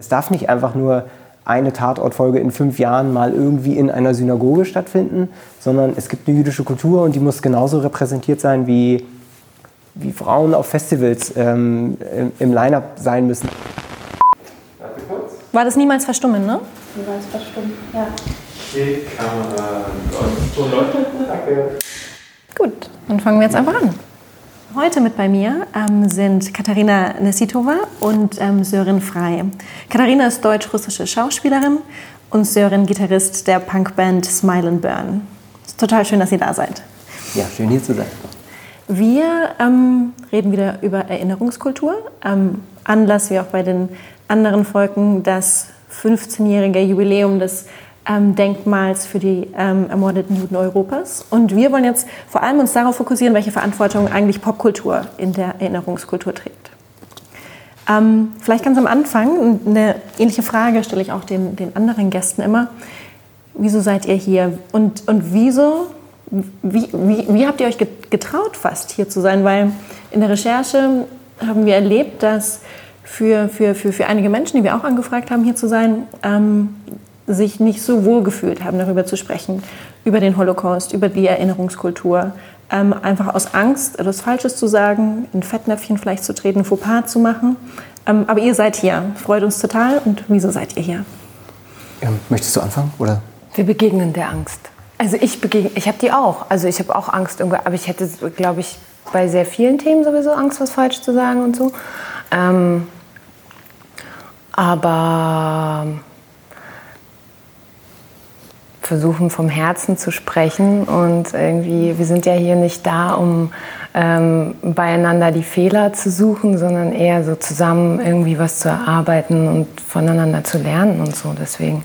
Es darf nicht einfach nur eine Tatortfolge in fünf Jahren mal irgendwie in einer Synagoge stattfinden, sondern es gibt eine jüdische Kultur und die muss genauso repräsentiert sein, wie, wie Frauen auf Festivals ähm, im, im Line-Up sein müssen. War das niemals verstummen, ne? Niemals verstummen, ja. Die Kamera läuft. Danke. Gut, dann fangen wir jetzt einfach an. Heute mit bei mir ähm, sind Katharina Nesitova und ähm, Sören Frei. Katharina ist deutsch-russische Schauspielerin und Sören Gitarrist der Punkband Smile and Burn. Ist total schön, dass ihr da seid. Ja, schön hier zu sein. Wir ähm, reden wieder über Erinnerungskultur. Ähm, Anlass, wie auch bei den anderen Folgen, das 15-jährige Jubiläum des ähm, Denkmals für die ähm, ermordeten Juden Europas. Und wir wollen jetzt vor allem uns darauf fokussieren, welche Verantwortung eigentlich Popkultur in der Erinnerungskultur trägt. Ähm, vielleicht ganz am Anfang, eine ähnliche Frage stelle ich auch den, den anderen Gästen immer. Wieso seid ihr hier? Und, und wieso, wie, wie, wie habt ihr euch getraut, fast hier zu sein? Weil in der Recherche haben wir erlebt, dass für, für, für, für einige Menschen, die wir auch angefragt haben, hier zu sein, ähm, sich nicht so wohl gefühlt haben, darüber zu sprechen, über den Holocaust, über die Erinnerungskultur. Ähm, einfach aus Angst, etwas Falsches zu sagen, in Fettnäpfchen vielleicht zu treten, Fauxpas zu machen. Ähm, aber ihr seid hier, freut uns total. Und wieso seid ihr hier? Ähm, möchtest du anfangen? Oder? Wir begegnen der Angst. Also ich begegne, ich habe die auch. Also ich habe auch Angst, aber ich hätte, glaube ich, bei sehr vielen Themen sowieso Angst, was falsch zu sagen und so. Ähm, aber versuchen vom Herzen zu sprechen und irgendwie, wir sind ja hier nicht da, um ähm, beieinander die Fehler zu suchen, sondern eher so zusammen irgendwie was zu erarbeiten und voneinander zu lernen und so. Deswegen,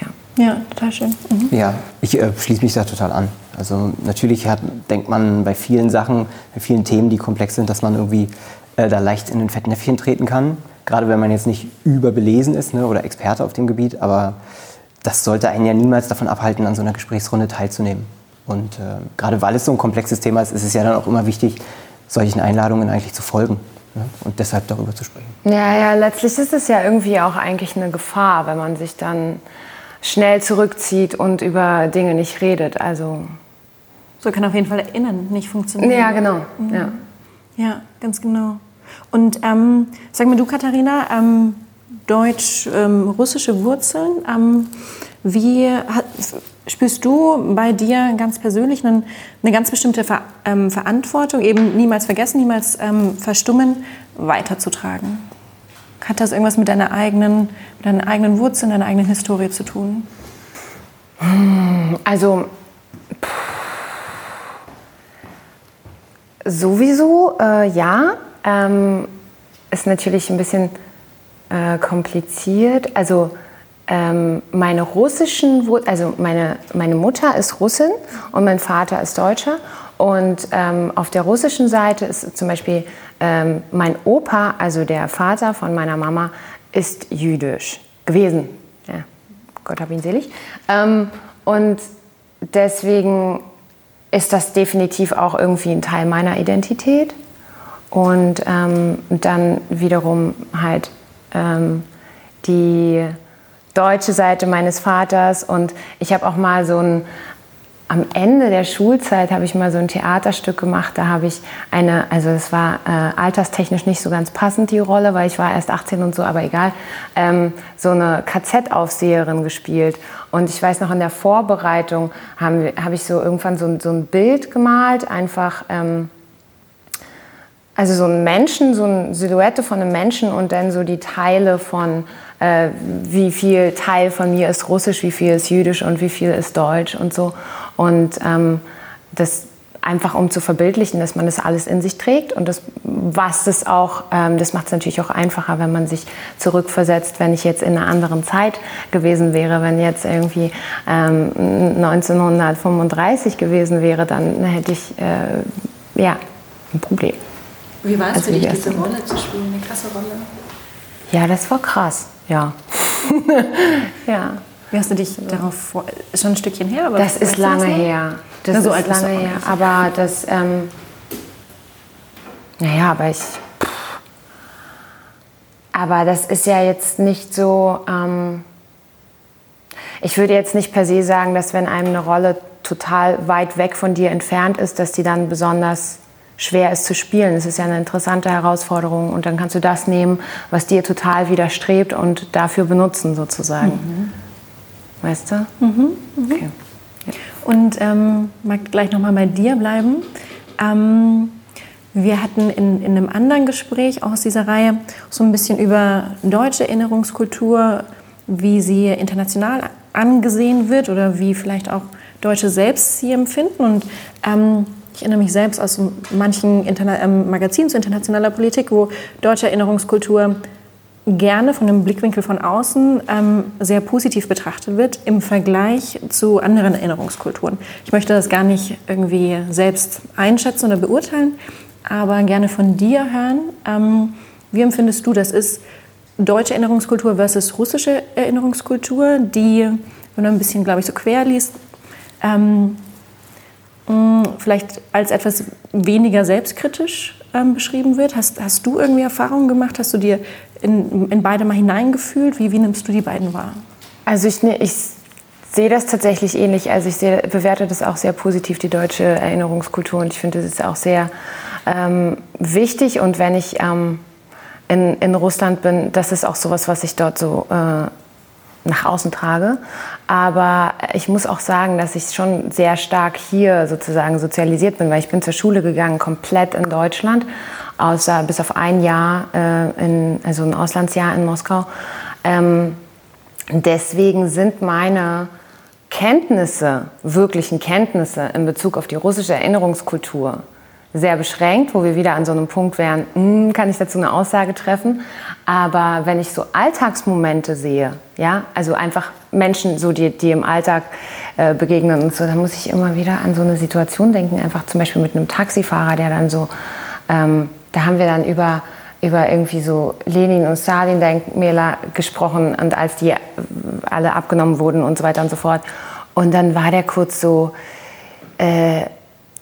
ja. Ja, total schön. Mhm. Ja, ich äh, schließe mich da total an. Also natürlich hat, denkt man bei vielen Sachen, bei vielen Themen, die komplex sind, dass man irgendwie äh, da leicht in ein Fettnäpfchen treten kann. Gerade wenn man jetzt nicht überbelesen ist ne, oder Experte auf dem Gebiet, aber das sollte einen ja niemals davon abhalten, an so einer Gesprächsrunde teilzunehmen. Und äh, gerade weil es so ein komplexes Thema ist, ist es ja dann auch immer wichtig, solchen Einladungen eigentlich zu folgen ne? und deshalb darüber zu sprechen. Ja, ja, letztlich ist es ja irgendwie auch eigentlich eine Gefahr, wenn man sich dann schnell zurückzieht und über Dinge nicht redet. Also so kann auf jeden Fall Erinnern nicht funktionieren. Ja, genau. Mhm. Ja. ja, ganz genau. Und ähm, sag mir du, Katharina, ähm, deutsch-russische Wurzeln. Ähm, wie hat, spürst du bei dir ganz persönlich eine, eine ganz bestimmte Ver, ähm, Verantwortung, eben niemals vergessen, niemals ähm, verstummen, weiterzutragen? Hat das irgendwas mit deiner eigenen, mit deinen eigenen Wurzeln, deiner eigenen Historie zu tun? Also sowieso äh, ja. Ähm, ist natürlich ein bisschen äh, kompliziert. Also ähm, meine russischen, also meine, meine Mutter ist Russin und mein Vater ist Deutscher. Und ähm, auf der russischen Seite ist zum Beispiel ähm, mein Opa, also der Vater von meiner Mama, ist jüdisch gewesen. Ja, Gott hab ihn selig. Ähm, und deswegen ist das definitiv auch irgendwie ein Teil meiner Identität. Und ähm, dann wiederum halt ähm, die deutsche Seite meines Vaters und ich habe auch mal so ein am Ende der Schulzeit habe ich mal so ein Theaterstück gemacht. Da habe ich eine, also es war äh, alterstechnisch nicht so ganz passend die Rolle, weil ich war erst 18 und so, aber egal, ähm, so eine KZ-Aufseherin gespielt. Und ich weiß noch in der Vorbereitung habe hab ich so irgendwann so, so ein Bild gemalt, einfach ähm, also so ein Menschen, so eine Silhouette von einem Menschen und dann so die Teile von, äh, wie viel Teil von mir ist russisch, wie viel ist jüdisch und wie viel ist deutsch und so. Und ähm, das einfach um zu verbildlichen, dass man das alles in sich trägt und das, was das auch, ähm, das macht es natürlich auch einfacher, wenn man sich zurückversetzt, wenn ich jetzt in einer anderen Zeit gewesen wäre, wenn jetzt irgendwie ähm, 1935 gewesen wäre, dann hätte ich äh, ja ein Problem. Wie war es also für dich, diese Rolle zu spielen, eine krasse Rolle? Ja, das war krass, ja. ja. Wie hast du dich darauf vor, schon ein Stückchen her? Aber das ist lange das her. Das Na, so ist lange her. Aber das, ähm, naja, aber ich, aber das ist ja jetzt nicht so. Ähm, ich würde jetzt nicht per se sagen, dass wenn einem eine Rolle total weit weg von dir entfernt ist, dass die dann besonders schwer ist zu spielen. Es ist ja eine interessante Herausforderung und dann kannst du das nehmen, was dir total widerstrebt und dafür benutzen sozusagen. Mhm. Weißt du? Mhm. Mhm. Okay. Ja. Und ähm, mag gleich nochmal bei dir bleiben. Ähm, wir hatten in, in einem anderen Gespräch aus dieser Reihe so ein bisschen über deutsche Erinnerungskultur, wie sie international angesehen wird oder wie vielleicht auch Deutsche selbst sie empfinden. Und ähm, ich erinnere mich selbst aus manchen Interna ähm, Magazinen zu internationaler Politik, wo deutsche Erinnerungskultur gerne von einem Blickwinkel von außen ähm, sehr positiv betrachtet wird im Vergleich zu anderen Erinnerungskulturen. Ich möchte das gar nicht irgendwie selbst einschätzen oder beurteilen, aber gerne von dir hören. Ähm, wie empfindest du das? Ist deutsche Erinnerungskultur versus russische Erinnerungskultur, die, wenn du ein bisschen, glaube ich, so quer liest, ähm, vielleicht als etwas weniger selbstkritisch ähm, beschrieben wird. Hast, hast du irgendwie Erfahrungen gemacht? Hast du dir in, in beide mal hineingefühlt? Wie, wie nimmst du die beiden wahr? Also ich, ne, ich sehe das tatsächlich ähnlich. Also ich sehe, bewerte das auch sehr positiv, die deutsche Erinnerungskultur. Und ich finde, das ist auch sehr ähm, wichtig. Und wenn ich ähm, in, in Russland bin, das ist auch sowas, was ich dort so äh, nach außen trage. Aber ich muss auch sagen, dass ich schon sehr stark hier sozusagen sozialisiert bin, weil ich bin zur Schule gegangen, komplett in Deutschland, außer bis auf ein Jahr, äh, in, also ein Auslandsjahr in Moskau. Ähm, deswegen sind meine Kenntnisse, wirklichen Kenntnisse in Bezug auf die russische Erinnerungskultur sehr beschränkt, wo wir wieder an so einem Punkt wären, hm, kann ich dazu eine Aussage treffen. Aber wenn ich so Alltagsmomente sehe, ja, also einfach Menschen, so die, die im Alltag äh, begegnen und so, dann muss ich immer wieder an so eine Situation denken, einfach zum Beispiel mit einem Taxifahrer, der dann so, ähm, da haben wir dann über über irgendwie so Lenin und Stalin-Denkmäler gesprochen und als die alle abgenommen wurden und so weiter und so fort. Und dann war der kurz so, äh,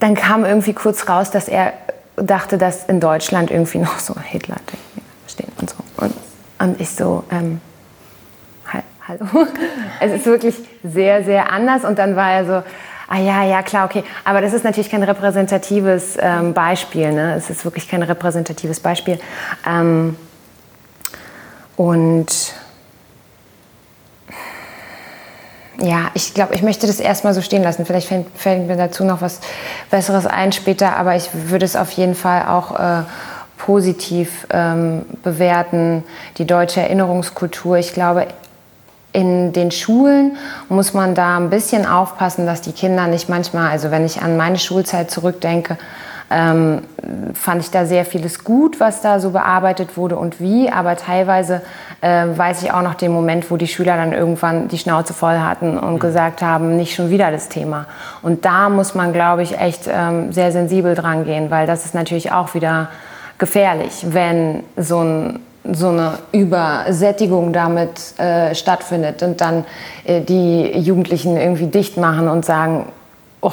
dann kam irgendwie kurz raus, dass er dachte, dass in Deutschland irgendwie noch so Hitler stehen und so. Und, und ich so, ähm, hallo. Es ist wirklich sehr, sehr anders. Und dann war er so, ah ja, ja, klar, okay. Aber das ist natürlich kein repräsentatives ähm, Beispiel. Ne? Es ist wirklich kein repräsentatives Beispiel. Ähm, und ja, ich glaube, ich möchte das erstmal so stehen lassen. Vielleicht fällt, fällt, mir dazu noch was Besseres ein später, aber ich würde es auf jeden Fall auch äh, positiv ähm, bewerten, die deutsche Erinnerungskultur. Ich glaube, in den Schulen muss man da ein bisschen aufpassen, dass die Kinder nicht manchmal, also wenn ich an meine Schulzeit zurückdenke, ähm, fand ich da sehr vieles gut, was da so bearbeitet wurde und wie. Aber teilweise äh, weiß ich auch noch den Moment, wo die Schüler dann irgendwann die Schnauze voll hatten und mhm. gesagt haben, nicht schon wieder das Thema. Und da muss man, glaube ich, echt ähm, sehr sensibel dran gehen, weil das ist natürlich auch wieder gefährlich, wenn so ein so eine Übersättigung damit äh, stattfindet und dann äh, die Jugendlichen irgendwie dicht machen und sagen, oh,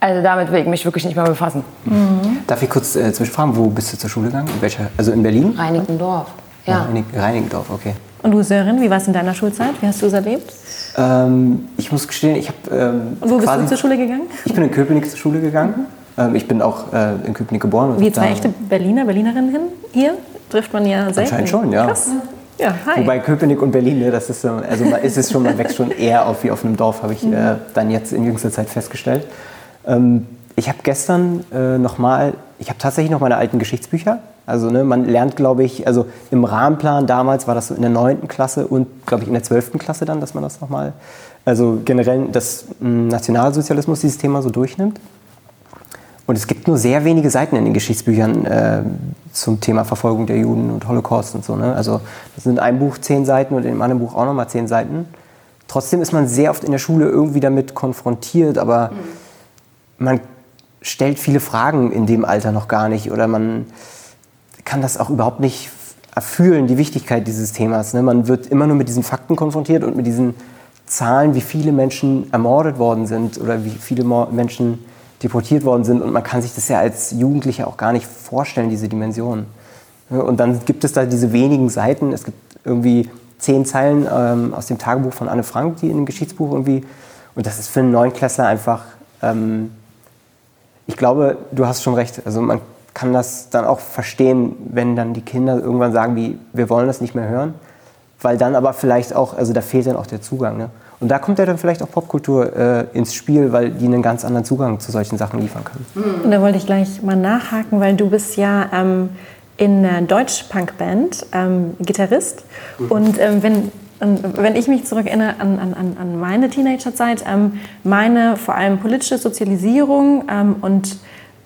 also damit will ich mich wirklich nicht mehr befassen. Mhm. Darf ich kurz äh, zwischenfragen, wo bist du zur Schule gegangen? In welcher, also in Berlin? Reinickendorf. Ja. ja Reinickendorf, okay. Und du, Sören, wie war es in deiner Schulzeit? Wie hast du es erlebt? Ähm, ich muss gestehen, ich habe. Ähm, Und wo bist du zur Schule gegangen? Ich bin in Köpenick zur Schule gegangen. Mhm. Ähm, ich bin auch äh, in Köpenick geboren. Wie zwei echte Berliner, Berlinerinnen hin? Hier trifft man ja selten. Anscheinend schon, ja. Krass. Ja, hi. Wobei Köpenick und Berlin, ne, das ist, also man ist es schon, man wächst schon eher auf wie auf einem Dorf, habe ich äh, dann jetzt in jüngster Zeit festgestellt. Ähm, ich habe gestern äh, nochmal, ich habe tatsächlich noch meine alten Geschichtsbücher. Also ne, man lernt, glaube ich, also im Rahmenplan damals war das so in der 9. Klasse und, glaube ich, in der 12. Klasse dann, dass man das nochmal, also generell das hm, Nationalsozialismus, dieses Thema so durchnimmt. Und es gibt nur sehr wenige Seiten in den Geschichtsbüchern äh, zum Thema Verfolgung der Juden und Holocaust und so. Ne? Also das sind in einem Buch zehn Seiten und in dem anderen Buch auch nochmal zehn Seiten. Trotzdem ist man sehr oft in der Schule irgendwie damit konfrontiert, aber mhm. man stellt viele Fragen in dem Alter noch gar nicht oder man kann das auch überhaupt nicht erfühlen, die Wichtigkeit dieses Themas. Ne? Man wird immer nur mit diesen Fakten konfrontiert und mit diesen Zahlen, wie viele Menschen ermordet worden sind oder wie viele Menschen deportiert worden sind und man kann sich das ja als Jugendlicher auch gar nicht vorstellen, diese Dimension. Und dann gibt es da diese wenigen Seiten. Es gibt irgendwie zehn Zeilen ähm, aus dem Tagebuch von Anne Frank, die in dem Geschichtsbuch irgendwie. Und das ist für einen Neunklässler einfach. Ähm, ich glaube, du hast schon recht. Also man kann das dann auch verstehen, wenn dann die Kinder irgendwann sagen, wie, wir wollen das nicht mehr hören. Weil dann aber vielleicht auch, also da fehlt dann auch der Zugang. Ne? Und da kommt ja dann vielleicht auch Popkultur äh, ins Spiel, weil die einen ganz anderen Zugang zu solchen Sachen liefern können. Und da wollte ich gleich mal nachhaken, weil du bist ja ähm, in einer Deutsch-Punk-Band ähm, Gitarrist. Mhm. Und ähm, wenn, wenn ich mich zurückerinnere an, an, an meine Teenagerzeit, ähm, meine vor allem politische Sozialisierung ähm, und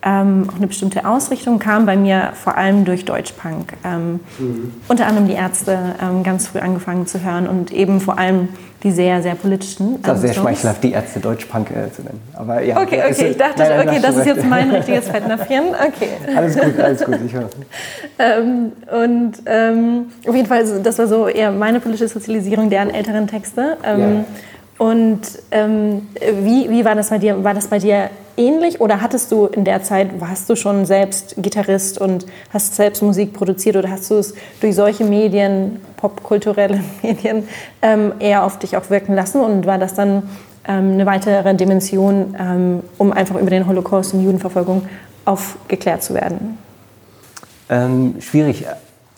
ähm, auch eine bestimmte Ausrichtung kam bei mir vor allem durch Deutschpunk. Ähm, mhm. Unter anderem die Ärzte ähm, ganz früh angefangen zu hören und eben vor allem die sehr, sehr politischen. Das ist sehr schmeichelhaft, die Ärzte Deutschpunk äh, zu nennen. Aber, ja, okay, okay, ich dachte, nein, okay, das ist jetzt mein richtiges Fettnäpfchen. Okay. Alles gut, alles gut, ich höre. ähm, und ähm, auf jeden Fall, das war so eher meine politische Sozialisierung, deren älteren Texte. Ähm, ja. Und ähm, wie, wie war das bei dir? War das bei dir ähnlich oder hattest du in der Zeit, warst du schon selbst Gitarrist und hast selbst Musik produziert oder hast du es durch solche Medien, popkulturelle Medien, ähm, eher auf dich auch wirken lassen und war das dann ähm, eine weitere Dimension, ähm, um einfach über den Holocaust und Judenverfolgung aufgeklärt zu werden? Ähm, schwierig.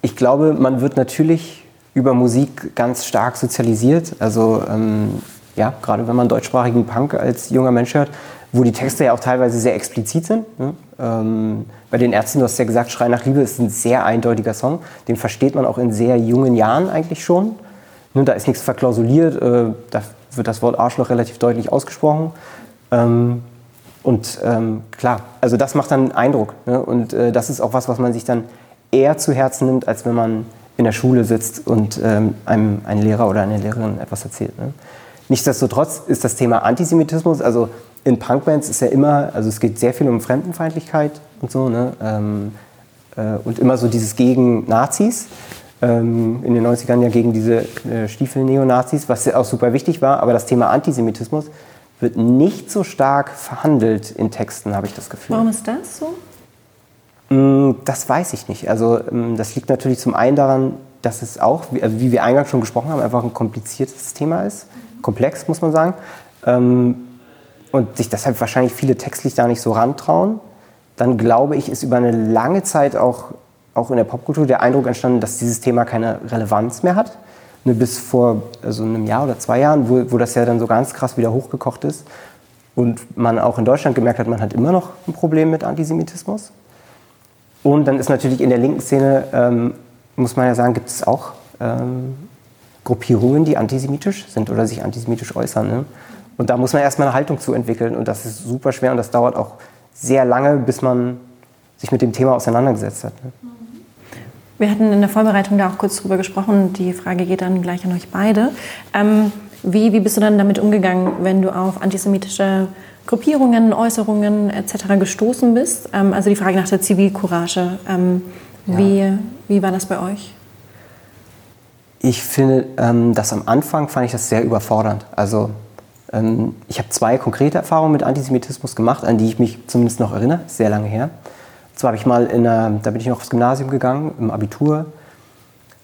Ich glaube, man wird natürlich über Musik ganz stark sozialisiert. Also ähm, ja, gerade wenn man deutschsprachigen Punk als junger Mensch hört, wo die Texte ja auch teilweise sehr explizit sind. Ne? Ähm, bei den Ärzten, du hast ja gesagt, Schrei nach Liebe ist ein sehr eindeutiger Song. Den versteht man auch in sehr jungen Jahren eigentlich schon. Ne? Da ist nichts verklausuliert, äh, da wird das Wort Arschloch relativ deutlich ausgesprochen. Ähm, und ähm, klar, also das macht dann Eindruck. Ne? Und äh, das ist auch was, was man sich dann eher zu Herzen nimmt, als wenn man in der Schule sitzt und ähm, einem ein Lehrer oder eine Lehrerin etwas erzählt. Ne? Nichtsdestotrotz ist das Thema Antisemitismus, also in Punkbands ist ja immer, also es geht sehr viel um Fremdenfeindlichkeit und so, ne? Ähm, äh, und immer so dieses gegen Nazis. Ähm, in den 90ern ja gegen diese äh, Stiefel-Neonazis, was ja auch super wichtig war, aber das Thema Antisemitismus wird nicht so stark verhandelt in Texten, habe ich das Gefühl. Warum ist das so? Mm, das weiß ich nicht. Also ähm, das liegt natürlich zum einen daran, dass es auch, also wie wir eingangs schon gesprochen haben, einfach ein kompliziertes Thema ist komplex, muss man sagen. Ähm, und sich deshalb wahrscheinlich viele textlich da nicht so rantrauen. Dann glaube ich, ist über eine lange Zeit auch, auch in der Popkultur der Eindruck entstanden, dass dieses Thema keine Relevanz mehr hat. Nur bis vor also einem Jahr oder zwei Jahren, wo, wo das ja dann so ganz krass wieder hochgekocht ist. Und man auch in Deutschland gemerkt hat, man hat immer noch ein Problem mit Antisemitismus. Und dann ist natürlich in der linken Szene, ähm, muss man ja sagen, gibt es auch ähm, Gruppierungen, die antisemitisch sind oder sich antisemitisch äußern. Ne? Und da muss man erstmal eine Haltung zu entwickeln und das ist super schwer und das dauert auch sehr lange, bis man sich mit dem Thema auseinandergesetzt hat. Ne? Wir hatten in der Vorbereitung da auch kurz drüber gesprochen. Die Frage geht dann gleich an euch beide. Ähm, wie, wie bist du dann damit umgegangen, wenn du auf antisemitische Gruppierungen, Äußerungen etc. gestoßen bist? Ähm, also die Frage nach der Zivilcourage. Ähm, ja. wie, wie war das bei euch? Ich finde, ähm, das am Anfang fand ich das sehr überfordernd. Also ähm, ich habe zwei konkrete Erfahrungen mit Antisemitismus gemacht, an die ich mich zumindest noch erinnere, sehr lange her. Und zwar habe ich mal in einer, da bin ich noch aufs Gymnasium gegangen, im Abitur,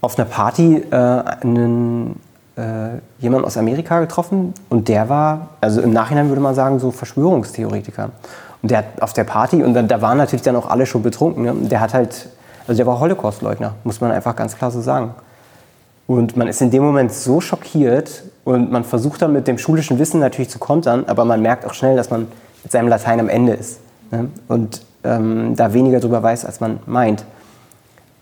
auf einer Party äh, einen, äh, jemanden aus Amerika getroffen und der war, also im Nachhinein würde man sagen, so Verschwörungstheoretiker. Und der hat auf der Party, und da, da waren natürlich dann auch alle schon betrunken, ne? der hat halt, also der war Holocaustleugner, muss man einfach ganz klar so sagen. Und man ist in dem Moment so schockiert und man versucht dann mit dem schulischen Wissen natürlich zu kontern, aber man merkt auch schnell, dass man mit seinem Latein am Ende ist ne? und ähm, da weniger darüber weiß, als man meint.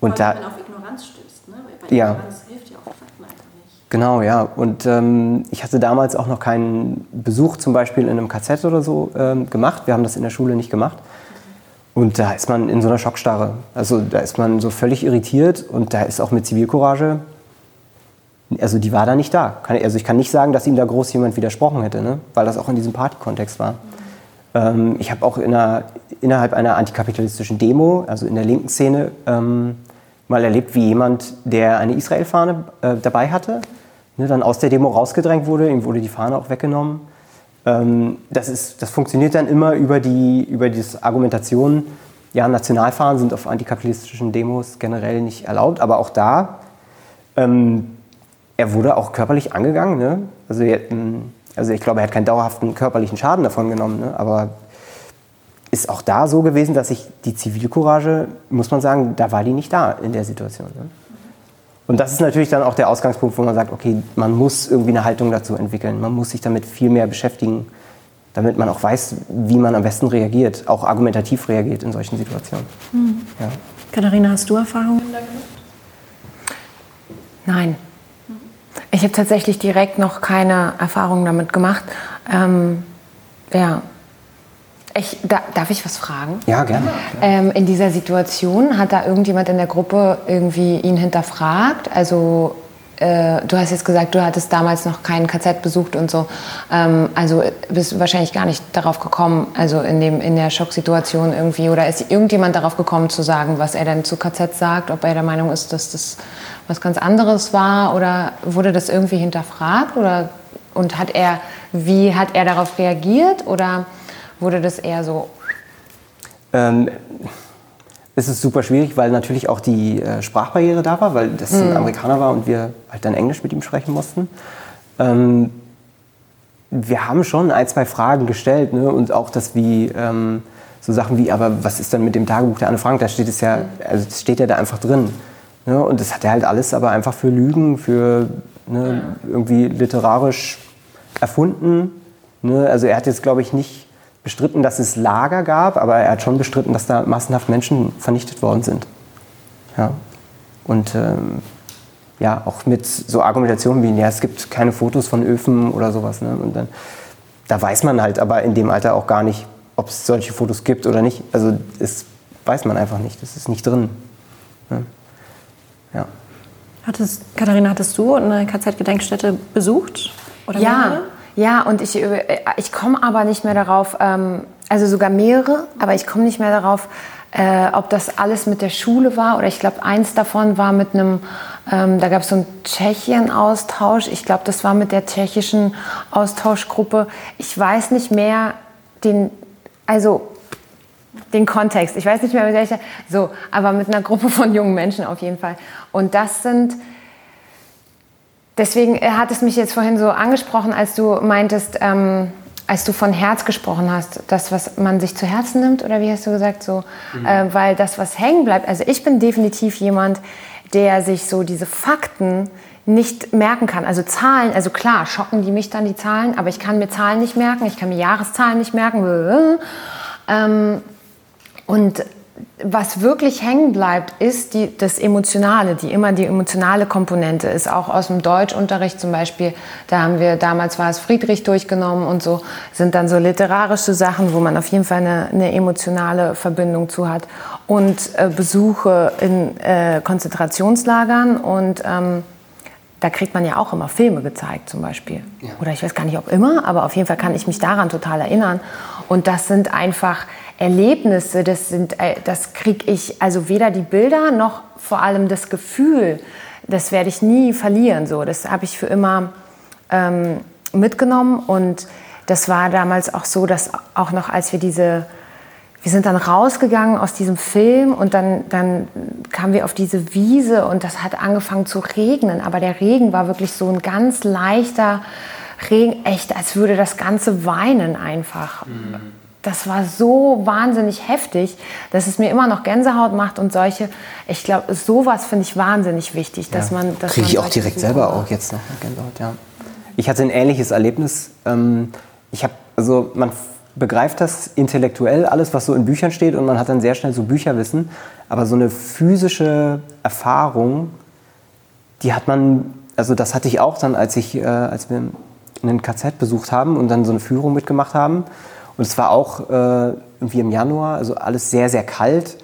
Und da, wenn man auf Ignoranz stößt, ne? Weil bei ja. Ignoranz hilft ja auch Fakten einfach nicht. Genau, ja. Und ähm, ich hatte damals auch noch keinen Besuch zum Beispiel in einem KZ oder so ähm, gemacht. Wir haben das in der Schule nicht gemacht. Und da ist man in so einer Schockstarre. Also da ist man so völlig irritiert und da ist auch mit Zivilcourage also die war da nicht da. Also ich kann nicht sagen, dass ihm da groß jemand widersprochen hätte, ne? weil das auch in diesem Party-Kontext war. Ähm, ich habe auch in einer, innerhalb einer antikapitalistischen Demo, also in der linken Szene, ähm, mal erlebt, wie jemand, der eine Israel-Fahne äh, dabei hatte, ne, dann aus der Demo rausgedrängt wurde, ihm wurde die Fahne auch weggenommen. Ähm, das, ist, das funktioniert dann immer über die, über die Argumentation, ja, Nationalfahren sind auf antikapitalistischen Demos generell nicht erlaubt, aber auch da, ähm, er wurde auch körperlich angegangen. Ne? Also, also ich glaube, er hat keinen dauerhaften körperlichen Schaden davon genommen, ne? aber ist auch da so gewesen, dass ich die Zivilcourage, muss man sagen, da war die nicht da in der Situation. Ne? Und das ist natürlich dann auch der Ausgangspunkt, wo man sagt, okay, man muss irgendwie eine Haltung dazu entwickeln. Man muss sich damit viel mehr beschäftigen, damit man auch weiß, wie man am besten reagiert, auch argumentativ reagiert in solchen Situationen. Mhm. Ja. Katharina, hast du Erfahrungen da gemacht? Nein. Ich habe tatsächlich direkt noch keine Erfahrungen damit gemacht. Ähm, ja, ich, da, darf ich was fragen? Ja, gerne. Ähm, in dieser Situation hat da irgendjemand in der Gruppe irgendwie ihn hinterfragt? Also äh, du hast jetzt gesagt, du hattest damals noch kein KZ besucht und so. Ähm, also bist du wahrscheinlich gar nicht darauf gekommen, also in, dem, in der Schocksituation irgendwie, oder ist irgendjemand darauf gekommen zu sagen, was er denn zu KZ sagt, ob er der Meinung ist, dass das was ganz anderes war oder wurde das irgendwie hinterfragt oder und hat er, wie hat er darauf reagiert oder Wurde das eher so? Ähm, es ist super schwierig, weil natürlich auch die äh, Sprachbarriere da war, weil das ein hm. Amerikaner war und wir halt dann Englisch mit ihm sprechen mussten. Ähm, wir haben schon ein, zwei Fragen gestellt ne? und auch das wie ähm, so Sachen wie, aber was ist dann mit dem Tagebuch der Anne Frank? Da steht es ja, hm. also steht ja da einfach drin. Ne? Und das hat er halt alles aber einfach für Lügen, für ne, irgendwie literarisch erfunden. Ne? Also er hat jetzt, glaube ich, nicht bestritten, dass es Lager gab, aber er hat schon bestritten, dass da massenhaft Menschen vernichtet worden sind. Ja. Und ähm, ja, auch mit so Argumentationen wie, ja, es gibt keine Fotos von Öfen oder sowas. Ne? Und dann, da weiß man halt aber in dem Alter auch gar nicht, ob es solche Fotos gibt oder nicht. Also das weiß man einfach nicht, das ist nicht drin. Ne? Ja. Hattest, Katharina, hattest du eine KZ-Gedenkstätte besucht? Oder ja, mehrere? Ja, und ich, äh, ich komme aber nicht mehr darauf, ähm, also sogar mehrere, aber ich komme nicht mehr darauf, äh, ob das alles mit der Schule war oder ich glaube, eins davon war mit einem, ähm, da gab es so einen Tschechien-Austausch. Ich glaube, das war mit der tschechischen Austauschgruppe. Ich weiß nicht mehr den, also den Kontext. Ich weiß nicht mehr, mit welcher, so, aber mit einer Gruppe von jungen Menschen auf jeden Fall. Und das sind, Deswegen äh, hat es mich jetzt vorhin so angesprochen, als du meintest, ähm, als du von Herz gesprochen hast, das, was man sich zu Herzen nimmt, oder wie hast du gesagt, so, mhm. äh, weil das, was hängen bleibt, also ich bin definitiv jemand, der sich so diese Fakten nicht merken kann. Also Zahlen, also klar, schocken die mich dann die Zahlen, aber ich kann mir Zahlen nicht merken, ich kann mir Jahreszahlen nicht merken. Ähm, und was wirklich hängen bleibt, ist die, das Emotionale, die immer die emotionale Komponente ist. Auch aus dem Deutschunterricht zum Beispiel, da haben wir, damals war es Friedrich durchgenommen und so, sind dann so literarische Sachen, wo man auf jeden Fall eine, eine emotionale Verbindung zu hat. Und äh, Besuche in äh, Konzentrationslagern und ähm, da kriegt man ja auch immer Filme gezeigt zum Beispiel. Ja. Oder ich weiß gar nicht, ob immer, aber auf jeden Fall kann ich mich daran total erinnern. Und das sind einfach Erlebnisse, das, sind, äh, das kriege ich, also weder die Bilder noch vor allem das Gefühl, das werde ich nie verlieren. So. Das habe ich für immer ähm, mitgenommen und das war damals auch so, dass auch noch als wir diese, wir sind dann rausgegangen aus diesem Film und dann, dann kamen wir auf diese Wiese und das hat angefangen zu regnen, aber der Regen war wirklich so ein ganz leichter Regen, echt, als würde das Ganze weinen einfach. Mhm das war so wahnsinnig heftig, dass es mir immer noch Gänsehaut macht und solche. Ich glaube, sowas finde ich wahnsinnig wichtig, dass ja. man. Kriege ich auch direkt selber auch jetzt noch Gänsehaut, ja. Ich hatte ein ähnliches Erlebnis. Ähm, ich habe, also man begreift das intellektuell alles, was so in Büchern steht und man hat dann sehr schnell so Bücherwissen, aber so eine physische Erfahrung, die hat man, also das hatte ich auch dann, als ich, äh, als wir einen KZ besucht haben und dann so eine Führung mitgemacht haben. Und es war auch äh, irgendwie im Januar, also alles sehr, sehr kalt.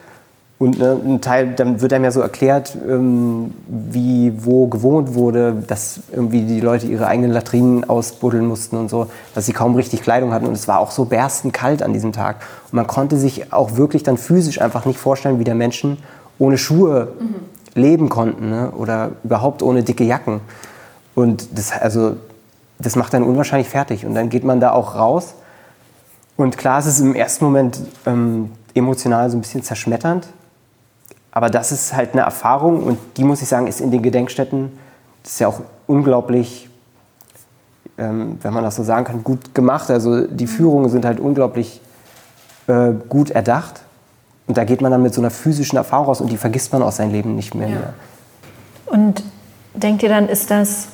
Und ne, ein Teil, dann wird einem ja so erklärt, ähm, wie wo gewohnt wurde, dass irgendwie die Leute ihre eigenen Latrinen ausbuddeln mussten und so, dass sie kaum richtig Kleidung hatten. Und es war auch so berstend kalt an diesem Tag. Und man konnte sich auch wirklich dann physisch einfach nicht vorstellen, wie da Menschen ohne Schuhe mhm. leben konnten ne? oder überhaupt ohne dicke Jacken. Und das, also, das macht einen unwahrscheinlich fertig. Und dann geht man da auch raus und klar ist es im ersten Moment, ähm, emotional so ein bisschen zerschmetternd. Aber das ist halt eine Erfahrung und die muss ich sagen, ist in den Gedenkstätten, das ist ja auch unglaublich, ähm, wenn man das so sagen kann, gut gemacht. Also die Führungen sind halt unglaublich äh, gut erdacht. Und da geht man dann mit so einer physischen Erfahrung raus und die vergisst man aus seinem Leben nicht mehr. mehr. Und denkt ihr dann, ist das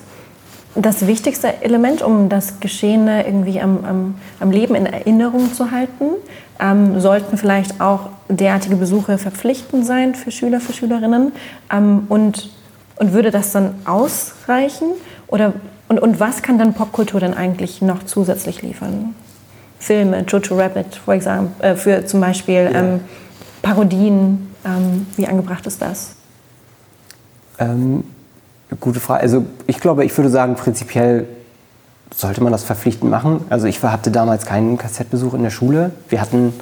das wichtigste Element, um das Geschehene irgendwie am, am, am Leben in Erinnerung zu halten? Ähm, sollten vielleicht auch derartige Besuche verpflichtend sein für Schüler, für Schülerinnen? Ähm, und, und würde das dann ausreichen? Oder, und, und was kann dann Popkultur dann eigentlich noch zusätzlich liefern? Filme, Jojo Rabbit for example, äh, für zum Beispiel Ja. ähm, Parodien. Ähm, wie angebracht ist das? Gute Frage. Also ich glaube, ich würde sagen, prinzipiell sollte man das verpflichtend machen. Also ich hatte damals keinen Kassettbesuch in der Schule. Wir hatten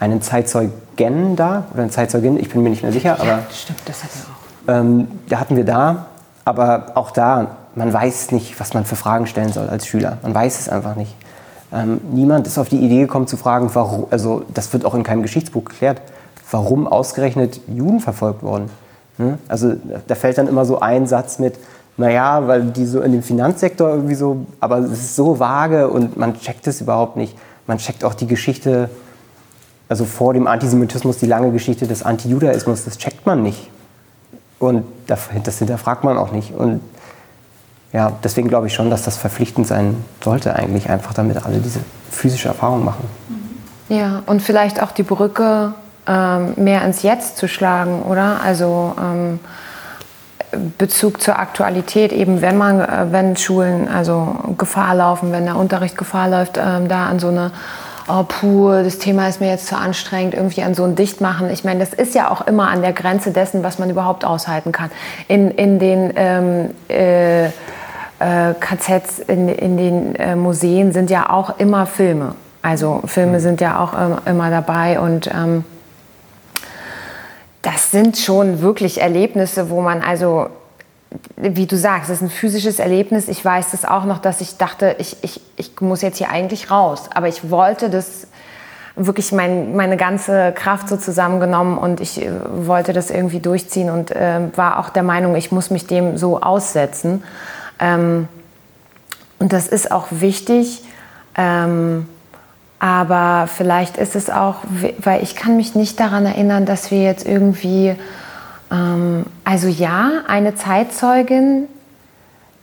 einen Zeitzeugen da oder eine Zeitzeugin, ich bin mir nicht mehr sicher, aber Stimmt, das hatten wir auch. ähm, da hatten wir da. Aber auch da, man weiß nicht, was man für Fragen stellen soll als Schüler. Man weiß es einfach nicht. Ähm, niemand ist auf die Idee gekommen zu fragen, warum, also das wird auch in keinem Geschichtsbuch geklärt, warum ausgerechnet Juden verfolgt wurden. Ne? Also da fällt dann immer so ein Satz mit, naja, weil die so in dem Finanzsektor irgendwie so, aber es ist so vage und man checkt es überhaupt nicht. Man checkt auch die Geschichte, also vor dem Antisemitismus, die lange Geschichte des Antijudaismus, das checkt man nicht. Und das hinterfragt man auch nicht. Und ja, deswegen glaube ich schon, dass das verpflichtend sein sollte eigentlich, einfach damit alle diese physische Erfahrung machen. Ja, und vielleicht auch die Brücke ähm, mehr ins Jetzt zu schlagen, oder? Also ähm, Bezug zur Aktualität, eben wenn man, äh, wenn Schulen also Gefahr laufen, wenn der Unterricht Gefahr läuft, ähm, da an so eine Oh, puh, das Thema ist mir jetzt zu anstrengend, irgendwie an so ein Dichtmachen. Ich meine, das ist ja auch immer an der Grenze dessen, was man überhaupt aushalten kann. In, in den ähm, äh, äh, KZs, in, in den äh, Museen sind ja auch immer Filme. Also Filme sind ja auch ähm, immer dabei und ähm, das sind schon wirklich Erlebnisse, wo man also, wie du sagst, das ist ein physisches Erlebnis. Ich weiß das auch noch, dass ich dachte, ich, ich, ich muss jetzt hier eigentlich raus. Aber ich wollte das wirklich mein, meine ganze Kraft so zusammengenommen und ich äh, wollte das irgendwie durchziehen und äh, war auch der Meinung, ich muss mich dem so aussetzen. Ähm, und das ist auch wichtig. Ähm, aber vielleicht ist es auch, weil ich kann mich nicht daran erinnern, dass wir jetzt irgendwie, ähm, also ja, eine Zeitzeugin,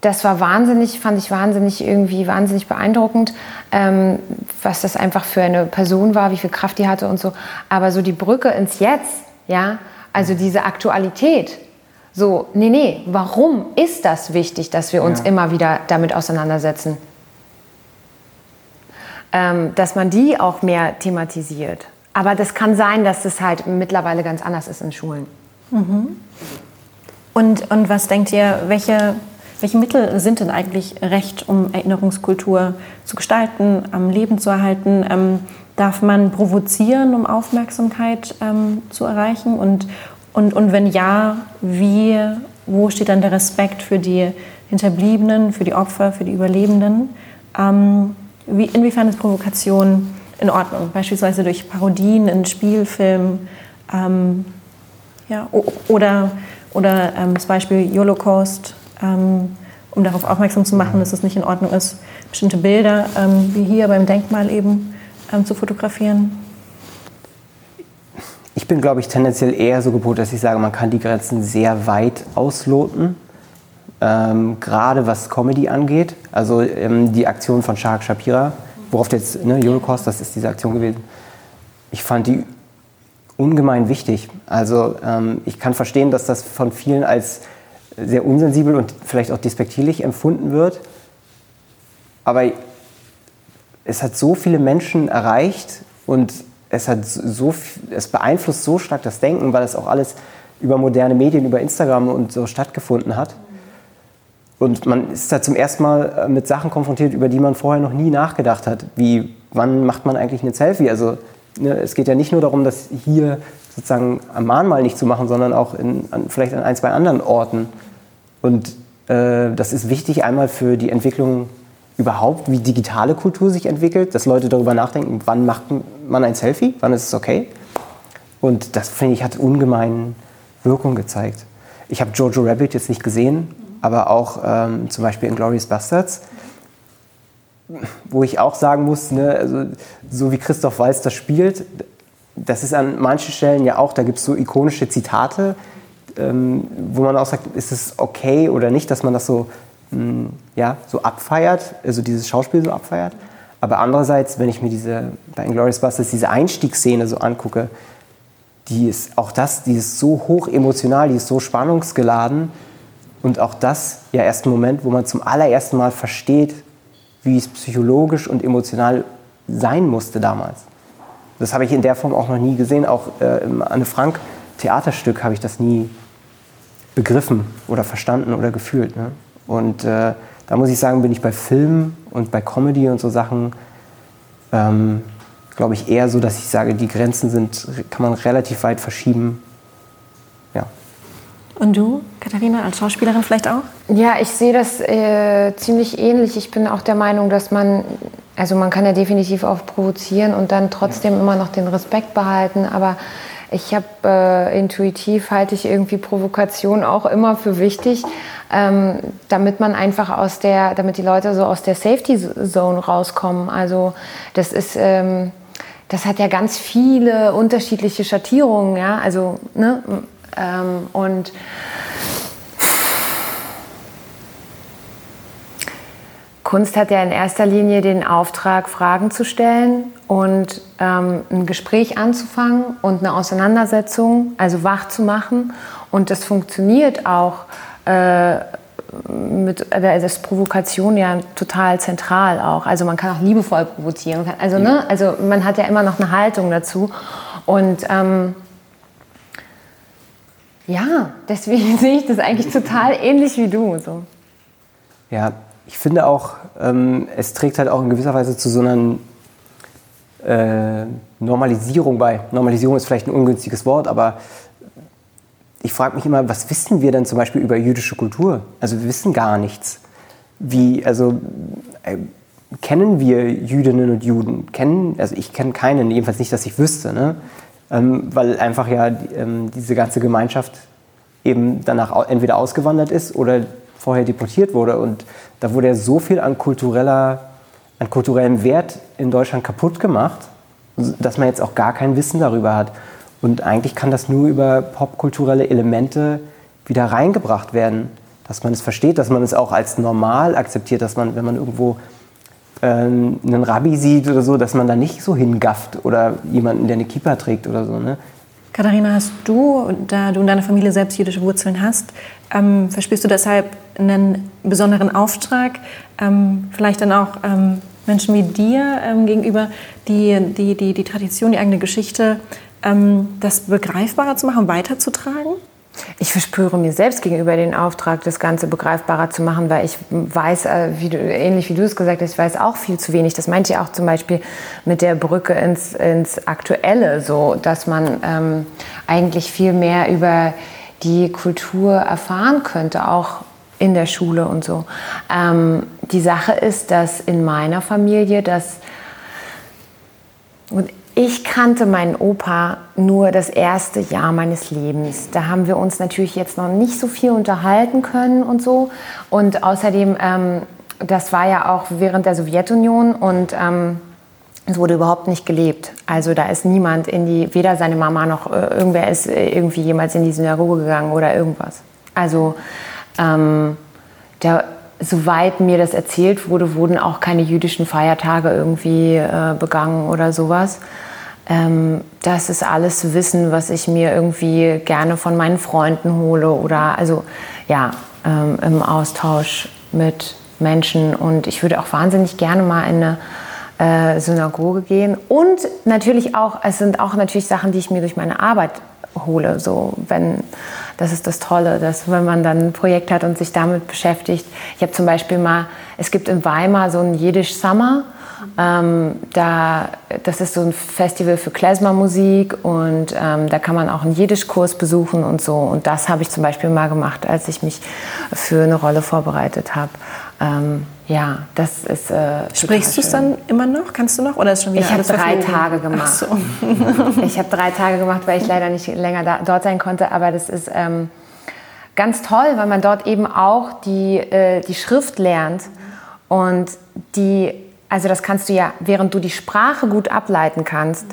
das war wahnsinnig, fand ich wahnsinnig irgendwie wahnsinnig beeindruckend, ähm, was das einfach für eine Person war, wie viel Kraft die hatte und so. Aber so die Brücke ins Jetzt, ja, also diese Aktualität, so, nee, nee, warum ist das wichtig, dass wir uns Ja. immer wieder damit auseinandersetzen? Ähm, dass man die auch mehr thematisiert. Aber das kann sein, dass das halt mittlerweile ganz anders ist in Schulen. Und, und was denkt ihr, welche, welche Mittel sind denn eigentlich recht, um Erinnerungskultur zu gestalten, am Leben zu erhalten? Ähm, darf man provozieren, um Aufmerksamkeit ähm, zu erreichen? Und, und, und wenn ja, wie, wo steht dann der Respekt für die Hinterbliebenen, für die Opfer, für die Überlebenden? Ähm, wie, inwiefern ist Provokation in Ordnung? Beispielsweise durch Parodien in Spielfilmen ähm, ja, oder, oder ähm, das Beispiel Holocaust, ähm, um darauf aufmerksam zu machen, dass es nicht in Ordnung ist, bestimmte Bilder, ähm, wie hier beim Denkmal eben, ähm, zu fotografieren. Ich bin, glaube ich, tendenziell eher so gepolt, dass ich sage, man kann die Grenzen sehr weit ausloten. Ähm, gerade was Comedy angeht. Also ähm, die Aktion von Shahak Shapira, worauf jetzt, ne, Holocaust, das ist diese Aktion gewesen. Ich fand die ungemein wichtig. Also ähm, ich kann verstehen, dass das von vielen als sehr unsensibel und vielleicht auch despektierlich empfunden wird. Aber es hat so viele Menschen erreicht und es, hat so, es beeinflusst so stark das Denken, weil es auch alles über moderne Medien, über Instagram und so stattgefunden hat. Und man ist da zum ersten Mal äh, mit Sachen konfrontiert, über die man vorher noch nie nachgedacht hat. Wie, wann macht man eigentlich eine Selfie? Also ne, es geht ja nicht nur darum, das hier sozusagen am Mahnmal nicht zu machen, sondern auch in, an, vielleicht an ein, zwei anderen Orten. Und äh, das ist wichtig einmal für die Entwicklung überhaupt, wie digitale Kultur sich entwickelt, dass Leute darüber nachdenken, wann macht man ein Selfie, wann ist es okay. Und das, finde ich, hat ungemein Wirkung gezeigt. Ich habe Jojo Rabbit jetzt nicht gesehen, aber auch ähm, zum Beispiel in Glorious Bastards, wo ich auch sagen muss, ne, also, so wie Christoph Walz das spielt, das ist an manchen Stellen ja auch, da gibt es so ikonische Zitate, ähm, wo man auch sagt, ist es okay oder nicht, dass man das so, mh, hm, ja, so abfeiert, also dieses Schauspiel so abfeiert. Aber andererseits, wenn ich mir diese, bei Inglourious Basterds diese Einstiegsszene so angucke, die ist auch das, die ist so hoch emotional, die ist so spannungsgeladen. Und auch das ja erst ein Moment, wo man zum allerersten Mal versteht, wie es psychologisch und emotional sein musste damals. Das habe ich in der Form auch noch nie gesehen. Auch äh, im Anne Frank Theaterstück habe ich das nie begriffen oder verstanden oder gefühlt. Ne? Und äh, da muss ich sagen, bin ich bei Filmen und bei Comedy und so Sachen, ähm, glaube ich, eher so, dass ich sage, die Grenzen sind, kann man relativ weit verschieben. Ja. Und du, Katharina, als Schauspielerin vielleicht auch? Ja, ich sehe das äh, ziemlich ähnlich. Ich bin auch der Meinung, dass man, also man kann ja definitiv auch provozieren und dann trotzdem immer noch den Respekt behalten, aber ich habe äh, intuitiv halte ich irgendwie Provokation auch immer für wichtig, ähm, damit man einfach aus der, damit die Leute so aus der Safety Zone rauskommen. Also das ist, ähm, das hat ja ganz viele unterschiedliche Schattierungen, ja. Also ne ähm, und Kunst hat ja in erster Linie den Auftrag, Fragen zu stellen und ähm, ein Gespräch anzufangen und eine Auseinandersetzung, also wach zu machen. Und das funktioniert auch äh, mit, also ist Provokation ja total zentral auch. Also man kann auch liebevoll provozieren. Also, ne, also man hat ja immer noch eine Haltung dazu. Und ähm, ja, deswegen sehe ich das eigentlich total ähnlich wie du. So. Ja, ich finde auch, ähm, es trägt halt auch in gewisser Weise zu so einer äh, Normalisierung bei. Normalisierung ist vielleicht ein ungünstiges Wort, aber ich frage mich immer, was wissen wir denn zum Beispiel über jüdische Kultur? Also wir wissen gar nichts. Wie, also äh, kennen wir Jüdinnen und Juden? Kennen, also ich kenne keinen, jedenfalls nicht, dass ich wüsste, ne? Ähm, weil einfach ja ähm, diese ganze Gemeinschaft eben danach entweder ausgewandert ist oder vorher deportiert wurde. Und da wurde ja so viel an, kultureller, an kulturellem Wert in Deutschland kaputt gemacht, dass man jetzt auch gar kein Wissen darüber hat. Und eigentlich kann das nur über popkulturelle Elemente wieder reingebracht werden, dass man es versteht, dass man es auch als normal akzeptiert, dass man, wenn man irgendwo einen Rabbi sieht oder so, dass man da nicht so hingafft oder jemanden, der eine Kippa trägt oder so. Ne? Katharina, hast du, da du in deiner Familie selbst jüdische Wurzeln hast, ähm, verspürst du deshalb einen besonderen Auftrag, ähm, vielleicht dann auch ähm, Menschen wie dir ähm, gegenüber, die, die, die die Tradition, die eigene Geschichte ähm, das begreifbarer zu machen, weiterzutragen? Ich verspüre mir selbst gegenüber den Auftrag, das Ganze begreifbarer zu machen, weil ich weiß, äh, wie du, ähnlich wie du es gesagt hast, ich weiß auch viel zu wenig. Das meinte ich auch zum Beispiel mit der Brücke ins, ins Aktuelle, so dass man ähm, eigentlich viel mehr über die Kultur erfahren könnte, auch in der Schule und so. Ähm, die Sache ist, dass in meiner Familie das ich kannte meinen Opa nur das erste Jahr meines Lebens. Da haben wir uns natürlich jetzt noch nicht so viel unterhalten können und so. Und außerdem, ähm, das war ja auch während der Sowjetunion und ähm, es wurde überhaupt nicht gelebt. Also da ist niemand in die, weder seine Mama noch äh, irgendwer ist äh, irgendwie jemals in die Synagoge gegangen oder irgendwas. Also ähm, der, soweit mir das erzählt wurde, wurden auch keine jüdischen Feiertage irgendwie äh, begangen oder sowas. Ähm, das ist alles Wissen, was ich mir irgendwie gerne von meinen Freunden hole oder also ja, ähm, im Austausch mit Menschen. Und ich würde auch wahnsinnig gerne mal in eine äh, Synagoge gehen. Und natürlich auch, es sind auch natürlich Sachen, die ich mir durch meine Arbeit hole. So, wenn, das ist das Tolle, dass wenn man dann ein Projekt hat und sich damit beschäftigt. Ich habe zum Beispiel mal, es gibt in Weimar so ein Jiddisch Summer ähm, da, das ist so ein Festival für Klezmermusik und ähm, da kann man auch einen Jiddischkurs besuchen und so. Und das habe ich zum Beispiel mal gemacht, als ich mich für eine Rolle vorbereitet habe. Ähm, ja, das ist. Äh, Sprichst du es dann immer noch? Kannst du noch? Oder ist schon wieder Ich habe drei? Tage gemacht. Ach so. Ich habe drei Tage gemacht, weil ich leider nicht länger da, dort sein konnte. Aber das ist ähm, ganz toll, weil man dort eben auch die, äh, die Schrift lernt. Und die, also das kannst du ja, während du die Sprache gut ableiten kannst.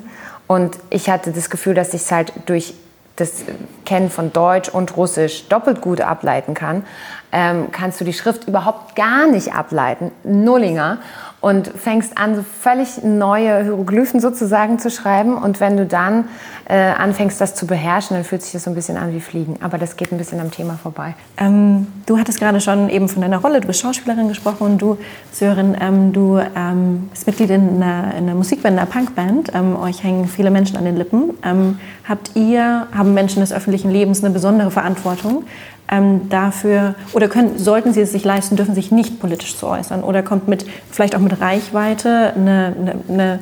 Und ich hatte das Gefühl, dass ich es halt durch das Kennen von Deutsch und Russisch doppelt gut ableiten kann, ähm, kannst du die Schrift überhaupt gar nicht ableiten, Nullinger, und fängst an, so völlig neue Hieroglyphen sozusagen zu schreiben. Und wenn du dann äh, anfängst, das zu beherrschen, dann fühlt sich das so ein bisschen an wie Fliegen. Aber das geht ein bisschen am Thema vorbei. Ähm, du hattest gerade schon eben von deiner Rolle, du bist Schauspielerin gesprochen und du, Sören, ähm, du ähm, bist Mitglied in einer, in einer Musikband, einer Punkband. Ähm, euch hängen viele Menschen an den Lippen. Ähm, habt ihr, haben Menschen des öffentlichen Lebens eine besondere Verantwortung ähm, dafür, oder können, sollten sie es sich leisten, dürfen sich nicht politisch zu äußern? Oder kommt mit, vielleicht auch mit Reichweite eine, eine, eine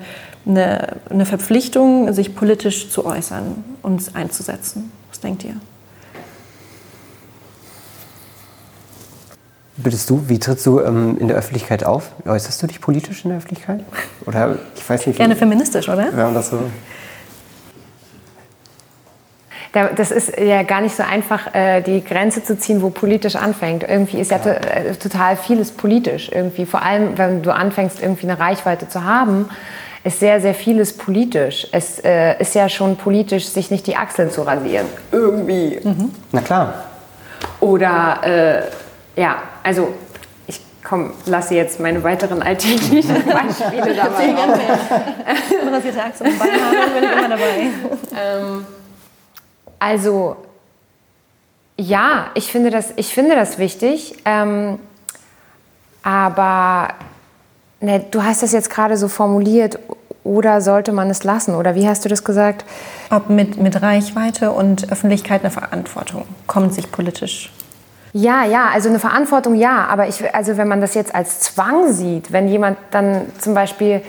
eine, Verpflichtung, sich politisch zu äußern und einzusetzen. Was denkt ihr? Bittest du, wie trittst du ähm, in der Öffentlichkeit auf? Äußerst du dich politisch in der Öffentlichkeit? Oder ich weiß nicht. Gerne feministisch, oder? Wenn man das so. Da- Das ist ja gar nicht so einfach, äh, die Grenze zu ziehen, wo politisch anfängt. Irgendwie ist ja to äh, total vieles politisch. Irgendwie, vor allem, wenn du anfängst, irgendwie eine Reichweite zu haben, ist sehr, sehr vieles politisch. Es äh, ist ja schon politisch, sich nicht die Achseln zu rasieren. Irgendwie. Na klar. Oder, äh, ja, also ich komm, lasse jetzt meine weiteren alltäglichen Beispiele dabei. Unrasierte Achse und Beinhaare bin ich immer dabei. Ähm, also, ja, ich finde das, ich finde das wichtig. Ähm, aber ne, du hast das jetzt gerade so formuliert, oder sollte man es lassen? Oder wie hast du das gesagt? Ob mit, mit Reichweite und Öffentlichkeit eine Verantwortung kommt sich politisch. Ja, ja, also eine Verantwortung ja, aber ich, also wenn man das jetzt als Zwang sieht, wenn jemand dann zum Beispiel,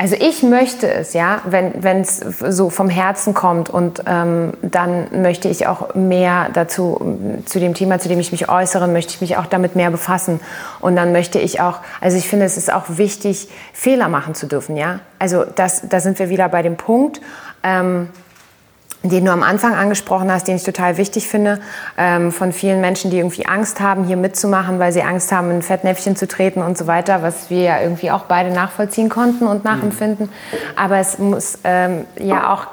also ich möchte es, ja, wenn es so vom Herzen kommt und ähm, dann möchte ich auch mehr dazu, zu dem Thema, zu dem ich mich äußere, möchte ich mich auch damit mehr befassen. Und dann möchte ich auch, also ich finde, es ist auch wichtig, Fehler machen zu dürfen, ja, also das, da sind wir wieder bei dem Punkt, ähm, den du am Anfang angesprochen hast, den ich total wichtig finde, ähm, von vielen Menschen, die irgendwie Angst haben, hier mitzumachen, weil sie Angst haben, in ein Fettnäpfchen zu treten und so weiter, was wir ja irgendwie auch beide nachvollziehen konnten und nachempfinden. Aber es muss ähm, ja auch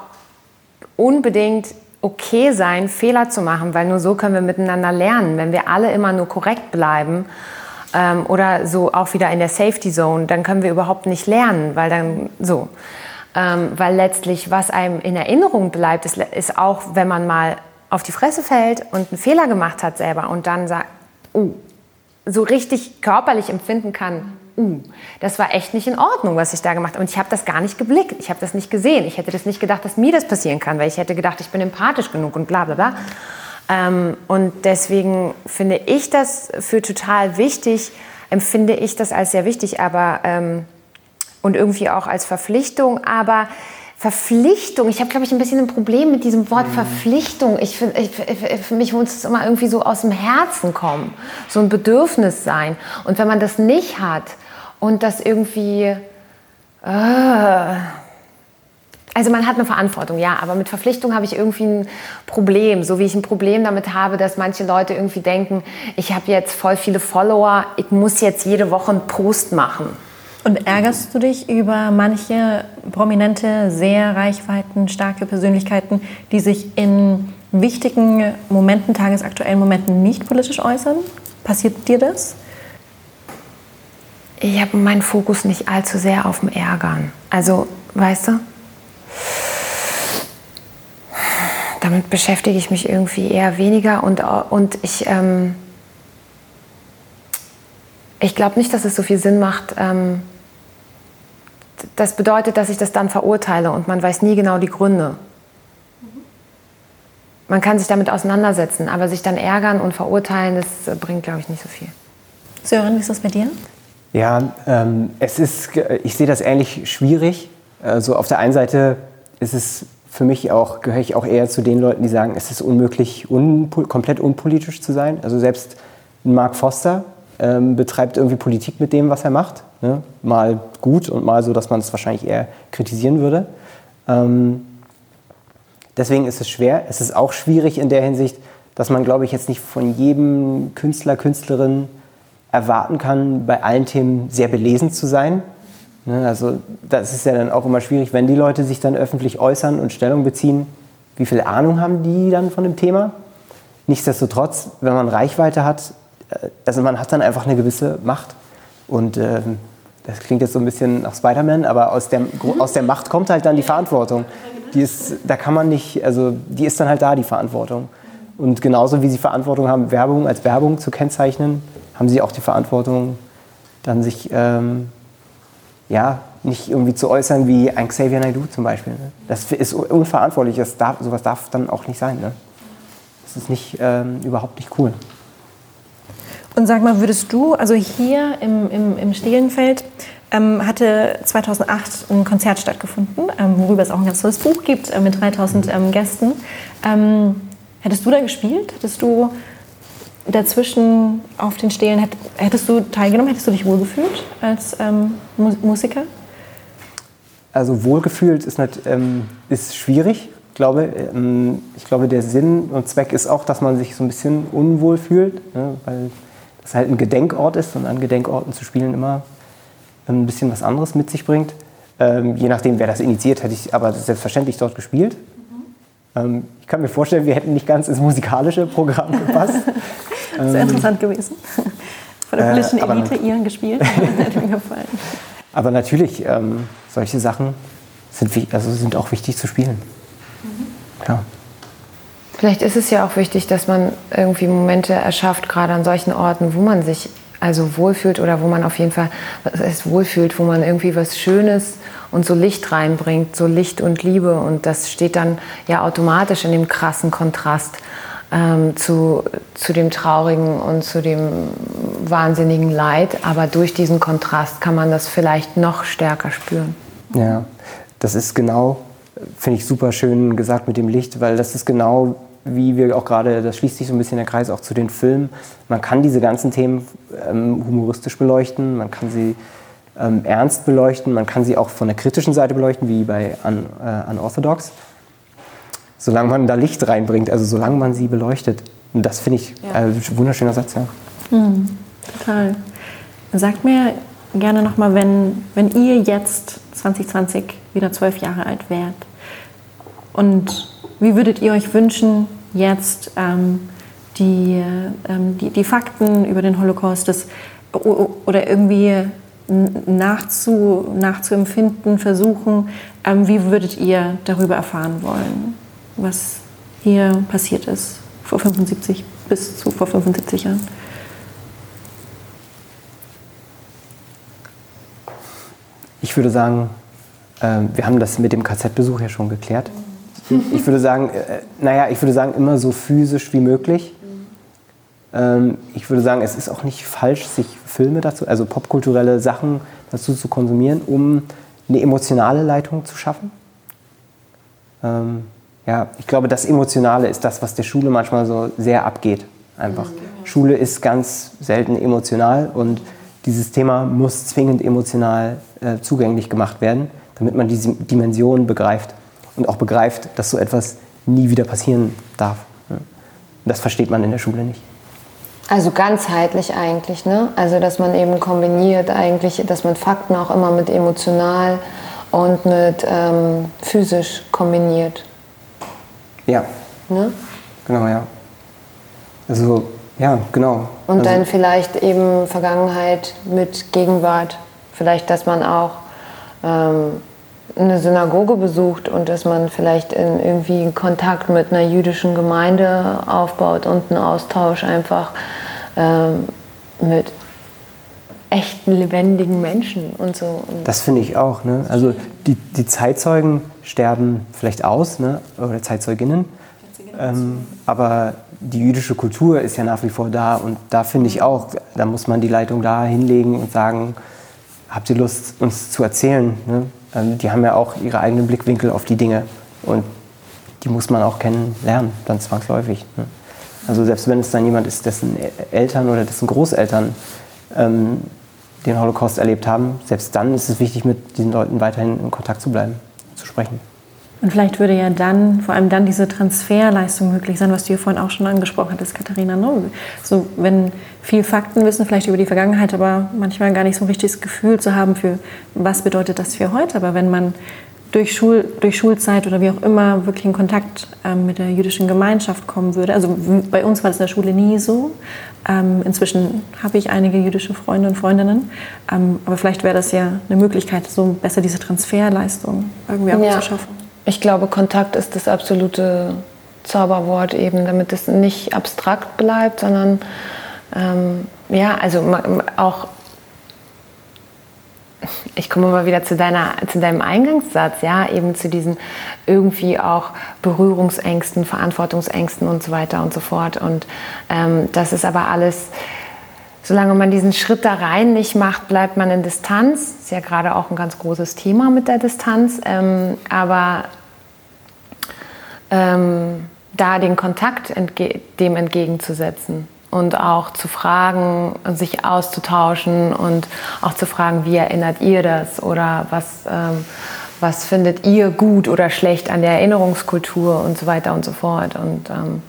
unbedingt okay sein, Fehler zu machen, weil nur so können wir miteinander lernen. Wenn wir alle immer nur korrekt bleiben ähm, oder so auch wieder in der Safety Zone, dann können wir überhaupt nicht lernen, weil dann so. Ähm, weil letztlich, was einem in Erinnerung bleibt, ist, ist auch, wenn man mal auf die Fresse fällt und einen Fehler gemacht hat selber und dann sagt, uh, so richtig körperlich empfinden kann, uh, das war echt nicht in Ordnung, was ich da gemacht habe. Und ich habe das gar nicht geblickt, ich habe das nicht gesehen. Ich hätte das nicht gedacht, dass mir das passieren kann, weil ich hätte gedacht, ich bin empathisch genug und bla bla bla. Ähm, und deswegen finde ich das für total wichtig, empfinde ich das als sehr wichtig, aber ähm, und irgendwie auch als Verpflichtung, aber Verpflichtung, ich habe, glaube ich, ein bisschen ein Problem mit diesem Wort Verpflichtung. Ich, find- ich, ich, für mich muss es immer irgendwie so aus dem Herzen kommen, so ein Bedürfnis sein. Und wenn man das nicht hat und das irgendwie, äh, also man hat eine Verantwortung, ja, aber mit Verpflichtung habe ich irgendwie ein Problem, so wie ich ein Problem damit habe, dass manche Leute irgendwie denken, ich habe jetzt voll viele Follower, ich muss jetzt jede Woche einen Post machen. Und ärgerst du dich über manche prominente, sehr reichweitenstarke Persönlichkeiten, die sich in wichtigen Momenten, tagesaktuellen Momenten nicht politisch äußern? Passiert dir das? Ich habe meinen Fokus nicht allzu sehr auf dem Ärgern. Also, weißt du? Damit beschäftige ich mich irgendwie eher weniger und, und ich, ähm, ich glaube nicht, dass es so viel Sinn macht. Ähm, das bedeutet, dass ich das dann verurteile und man weiß nie genau die Gründe. Man kann sich damit auseinandersetzen, aber sich dann ärgern und verurteilen, das äh, bringt, glaube ich, nicht so viel. Sören, wie ist das bei dir? Ja, ähm, es ist, ich sehe das ähnlich schwierig. Also auf der einen Seite ist es für mich auch, gehöre ich auch eher zu den Leuten, die sagen, es ist unmöglich, unpo komplett unpolitisch zu sein. Also selbst Mark Foster ähm, betreibt irgendwie Politik mit dem, was er macht. Ne? Mal gut und mal so, dass man es wahrscheinlich eher kritisieren würde. Ähm, deswegen ist es schwer. Es ist auch schwierig in der Hinsicht, dass man, glaube ich, jetzt nicht von jedem Künstler, Künstlerin erwarten kann, bei allen Themen sehr belesen zu sein. Ne? Also das ist ja dann auch immer schwierig, wenn die Leute sich dann öffentlich äußern und Stellung beziehen, wie viel Ahnung haben die dann von dem Thema? Nichtsdestotrotz, wenn man Reichweite hat, also man hat dann einfach eine gewisse Macht. Und ähm, das klingt jetzt so ein bisschen nach Spider-Man, aber aus der, aus der Macht kommt halt dann die Verantwortung. Die ist, da kann man nicht, also die ist dann halt da, die Verantwortung. Und genauso wie sie Verantwortung haben, Werbung als Werbung zu kennzeichnen, haben sie auch die Verantwortung, dann sich ähm, ja, nicht irgendwie zu äußern wie ein Xavier Naidoo zum Beispiel. Ne? Das ist unverantwortlich, das darf, sowas darf dann auch nicht sein. Ne? Das ist nicht, ähm, überhaupt nicht cool. Und sag mal, würdest du, also hier im, im, im Stehlenfeld ähm, hatte 2008 ein Konzert stattgefunden, ähm, worüber es auch ein ganz tolles Buch gibt äh, mit 3000 ähm, Gästen. Ähm, hättest du da gespielt? Hättest du dazwischen auf den Stelen, hättest du teilgenommen? Hättest du dich wohlgefühlt als ähm, Musiker? Also wohlgefühlt ist, nicht, ähm, ist schwierig. Ich glaube, ich glaube, der Sinn und Zweck ist auch, dass man sich so ein bisschen unwohl fühlt, ne, weil das halt ein Gedenkort ist und an Gedenkorten zu spielen immer ein bisschen was anderes mit sich bringt. Ähm, je nachdem, wer das initiiert, hätte ich aber selbstverständlich dort gespielt. Mhm. ich kann mir vorstellen, wir hätten nicht ganz ins musikalische Programm gepasst. Sehr ähm, interessant gewesen. Von der politischen äh, Elite ihren gespielt. Hätte mir gefallen. Aber natürlich, ähm, solche Sachen sind, also sind auch wichtig zu spielen. Mhm. Klar. Vielleicht ist es ja auch wichtig, dass man irgendwie Momente erschafft, gerade an solchen Orten, wo man sich also wohlfühlt oder wo man auf jeden Fall es wohlfühlt, wo man irgendwie was Schönes und so Licht reinbringt, so Licht und Liebe. Und das steht dann ja automatisch in dem krassen Kontrast ähm, zu, zu dem Traurigen und zu dem wahnsinnigen Leid. Aber durch diesen Kontrast kann man das vielleicht noch stärker spüren. Ja, das ist genau, finde ich super schön gesagt mit dem Licht, weil das ist genau wie wir auch gerade, das schließt sich so ein bisschen der Kreis auch zu den Filmen. Man kann diese ganzen Themen ähm, humoristisch beleuchten, man kann sie ähm, ernst beleuchten, man kann sie auch von der kritischen Seite beleuchten, wie bei Un, äh, Unorthodox solange man da Licht reinbringt, also solange man sie beleuchtet. Und das finde ich ja. ein äh, wunderschöner Satz, ja. Mhm, total. Sagt mir gerne nochmal, wenn, wenn ihr jetzt 2020 wieder zwölf Jahre alt wärt und wie würdet ihr euch wünschen, jetzt ähm, die, ähm, die, die Fakten über den Holocaust das, oder irgendwie nachzu, nachzuempfinden, versuchen, ähm, wie würdet ihr darüber erfahren wollen? was hier passiert ist, vor 75 bis zu vor 75 Jahren? Ich würde sagen, äh, wir haben das mit dem KZ-Besuch ja schon geklärt. Ich würde sagen, äh, naja, ich würde sagen, immer so physisch wie möglich. Ähm, ich würde sagen, es ist auch nicht falsch, sich Filme dazu, also popkulturelle Sachen dazu zu konsumieren, um eine emotionale Leitung zu schaffen. Ähm, ja, ich glaube, das Emotionale ist das, was der Schule manchmal so sehr abgeht. Einfach. Schule ist ganz selten emotional und dieses Thema muss zwingend emotional äh, zugänglich gemacht werden, damit man diese Dimension begreift und auch begreift, dass so etwas nie wieder passieren darf. Und das versteht man in der Schule nicht. Also ganzheitlich eigentlich, ne? Also dass man eben kombiniert eigentlich, dass man Fakten auch immer mit emotional und mit ähm, physisch kombiniert. Ja. Ne? Genau, ja. Also, ja, genau. Und also, dann vielleicht eben Vergangenheit mit Gegenwart. Vielleicht, dass man auch ähm, eine Synagoge besucht und dass man vielleicht in irgendwie Kontakt mit einer jüdischen Gemeinde aufbaut und einen Austausch einfach ähm, mit echten, lebendigen Menschen und so. Das finde ich auch. Ne? Also die, die Zeitzeugen sterben vielleicht aus, ne? oder Zeitzeuginnen, ähm, aber die jüdische Kultur ist ja nach wie vor da und da finde ich auch, da muss man die Leitung da hinlegen und sagen, habt ihr Lust, uns zu erzählen? Ne? Ähm, die haben ja auch ihre eigenen Blickwinkel auf die Dinge und die muss man auch kennenlernen, dann zwangsläufig. Ne? Also selbst wenn es dann jemand ist, dessen Eltern oder dessen Großeltern ähm, den Holocaust erlebt haben, selbst dann ist es wichtig, mit diesen Leuten weiterhin in Kontakt zu bleiben, zu sprechen. Und vielleicht würde ja dann, vor allem dann diese Transferleistung möglich sein, was du ja vorhin auch schon angesprochen hattest, Katharina. Ne? So, wenn viel Faktenwissen vielleicht über die Vergangenheit, aber manchmal gar nicht so ein richtiges Gefühl zu haben für, was bedeutet das für heute. Aber wenn man durch, Schul, durch Schulzeit oder wie auch immer wirklich in Kontakt ähm, mit der jüdischen Gemeinschaft kommen würde. Also bei uns war das in der Schule nie so. Ähm, inzwischen habe ich einige jüdische Freunde und Freundinnen. Ähm, aber vielleicht wäre das ja eine Möglichkeit, so besser diese Transferleistung irgendwie auch ja. zu schaffen. Ich glaube, Kontakt ist das absolute Zauberwort eben, damit es nicht abstrakt bleibt, sondern ähm, ja, also auch ich komme mal wieder zu, deiner, zu deinem Eingangssatz, ja, eben zu diesen irgendwie auch Berührungsängsten, Verantwortungsängsten und so weiter und so fort. Und ähm, das ist aber alles, solange man diesen Schritt da rein nicht macht, bleibt man in Distanz. Ist ja gerade auch ein ganz großes Thema mit der Distanz. Ähm, aber ähm, da den Kontakt entge dem entgegenzusetzen und auch zu fragen, sich auszutauschen und auch zu fragen, wie erinnert ihr das oder was, ähm, was findet ihr gut oder schlecht an der Erinnerungskultur und so weiter und so fort. Und ähm,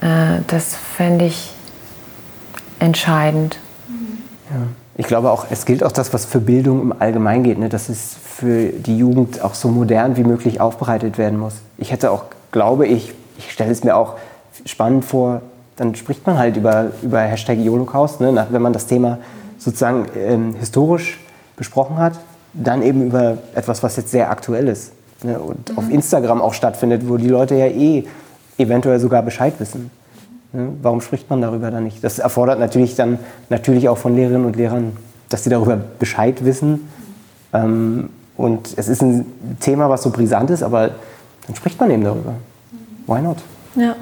äh, das fände ich entscheidend. Ja. Ich glaube auch, es gilt auch das, was für Bildung im Allgemeinen geht, ne? dass es für die Jugend auch so modern wie möglich aufbereitet werden muss. Ich hätte auch, glaube ich, ich stelle es mir auch spannend vor, dann spricht man halt über, über Hashtag Holocaust, ne? wenn man das Thema sozusagen ähm, historisch besprochen hat, dann eben über etwas, was jetzt sehr aktuell ist ne? und mhm. auf Instagram auch stattfindet, wo die Leute ja eh eventuell sogar Bescheid wissen. Warum spricht man darüber dann nicht? Das erfordert natürlich dann natürlich auch von Lehrerinnen und Lehrern, dass sie darüber Bescheid wissen. Ähm, und es ist ein Thema, was so brisant ist, aber dann spricht man eben darüber. Why not? Ja.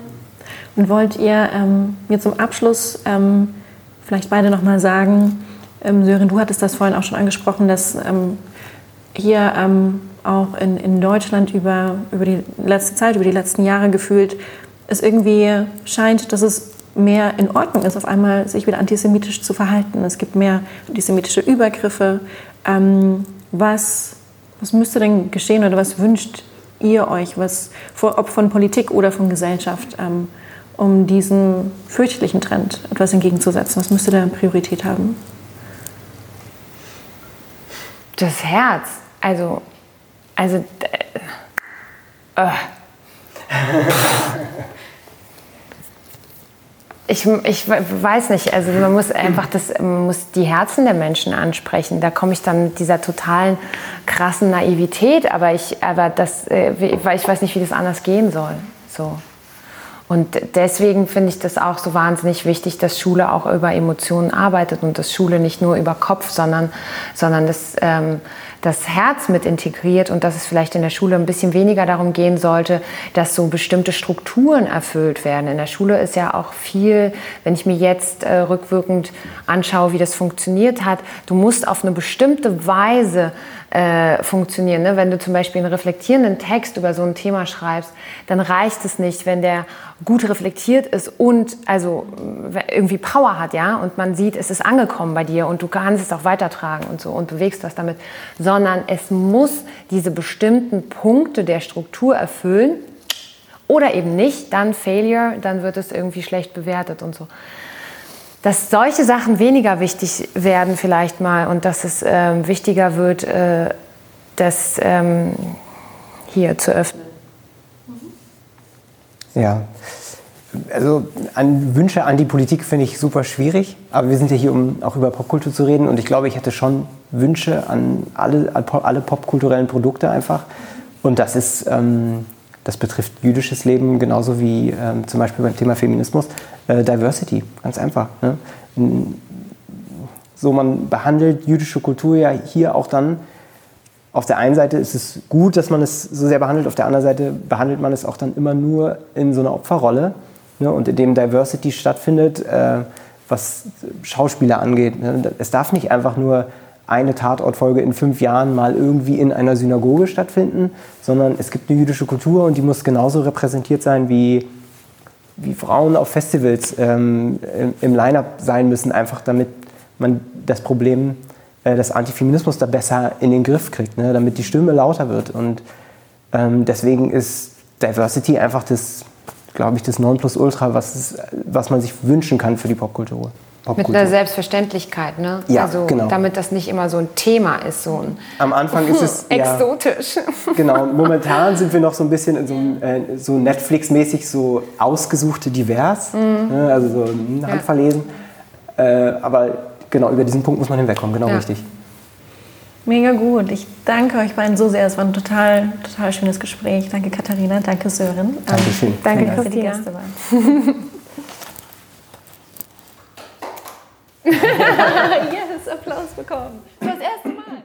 Und wollt ihr ähm, mir zum Abschluss ähm, vielleicht beide nochmal sagen, ähm, Sören, du hattest das vorhin auch schon angesprochen, dass ähm, hier ähm, auch in, in Deutschland über, über die letzte Zeit, über die letzten Jahre gefühlt, es irgendwie scheint, dass es mehr in Ordnung ist, auf einmal sich wieder antisemitisch zu verhalten. Es gibt mehr antisemitische Übergriffe. Ähm, was, was müsste denn geschehen oder was wünscht ihr euch, was, ob von Politik oder von Gesellschaft? Ähm, um diesen fürchterlichen Trend etwas entgegenzusetzen? Was müsste da Priorität haben? Das Herz. Also, also. Äh, äh. Ich, ich weiß nicht, also man muss einfach das, muss die Herzen der Menschen ansprechen. Da komme ich dann mit dieser totalen krassen Naivität, aber ich, aber das, äh, ich weiß nicht, wie das anders gehen soll. So. Und deswegen finde ich das auch so wahnsinnig wichtig, dass Schule auch über Emotionen arbeitet und dass Schule nicht nur über Kopf, sondern, sondern das, ähm, das Herz mit integriert und dass es vielleicht in der Schule ein bisschen weniger darum gehen sollte, dass so bestimmte Strukturen erfüllt werden. In der Schule ist ja auch viel, wenn ich mir jetzt äh, rückwirkend anschaue, wie das funktioniert hat, du musst auf eine bestimmte Weise äh, funktionieren. Ne? Wenn du zum Beispiel einen reflektierenden Text über so ein Thema schreibst, dann reicht es nicht, wenn der gut reflektiert ist und also irgendwie Power hat, ja, und man sieht, es ist angekommen bei dir und du kannst es auch weitertragen und so und bewegst was damit, sondern es muss diese bestimmten Punkte der Struktur erfüllen oder eben nicht, dann Failure, dann wird es irgendwie schlecht bewertet und so dass solche Sachen weniger wichtig werden vielleicht mal und dass es ähm, wichtiger wird, äh, das ähm, hier zu öffnen. Ja, also an Wünsche an die Politik finde ich super schwierig, aber wir sind ja hier, um auch über Popkultur zu reden und ich glaube, ich hätte schon Wünsche an alle, alle popkulturellen Produkte einfach. Und das ist... Ähm, das betrifft jüdisches Leben genauso wie ähm, zum Beispiel beim Thema Feminismus. Äh, Diversity, ganz einfach. Ne? So, man behandelt jüdische Kultur ja hier auch dann. Auf der einen Seite ist es gut, dass man es so sehr behandelt, auf der anderen Seite behandelt man es auch dann immer nur in so einer Opferrolle. Ne? Und indem Diversity stattfindet, äh, was Schauspieler angeht. Ne? Es darf nicht einfach nur eine Tatortfolge in fünf Jahren mal irgendwie in einer Synagoge stattfinden, sondern es gibt eine jüdische Kultur und die muss genauso repräsentiert sein wie, wie Frauen auf Festivals ähm, im, Line-up sein müssen, einfach damit man das Problem äh, des Antifeminismus da besser in den Griff kriegt, ne? damit die Stimme lauter wird. Und ähm, deswegen ist Diversity einfach das, glaube ich, das Nonplusultra, was, es, was man sich wünschen kann für die Popkultur. Mit Popkultur. einer Selbstverständlichkeit, ne? Ja, also, genau. Damit das nicht immer so ein Thema ist, so ein Am Anfang ist es ja, exotisch. genau. Momentan sind wir noch so ein bisschen in so, einem, äh, so Netflix-mäßig so ausgesuchte divers, ne? also so ein Handverlesen. Äh, aber genau über diesen Punkt muss man hinwegkommen. Genau Ja. richtig. Mega gut. Ich danke euch beiden so sehr. Es war ein total, total schönes Gespräch. Danke Katharina, danke Sören. Dankeschön. Danke, Danke, dass ihr die. Gäste waren. yes, Applaus bekommen. Das erste Mal.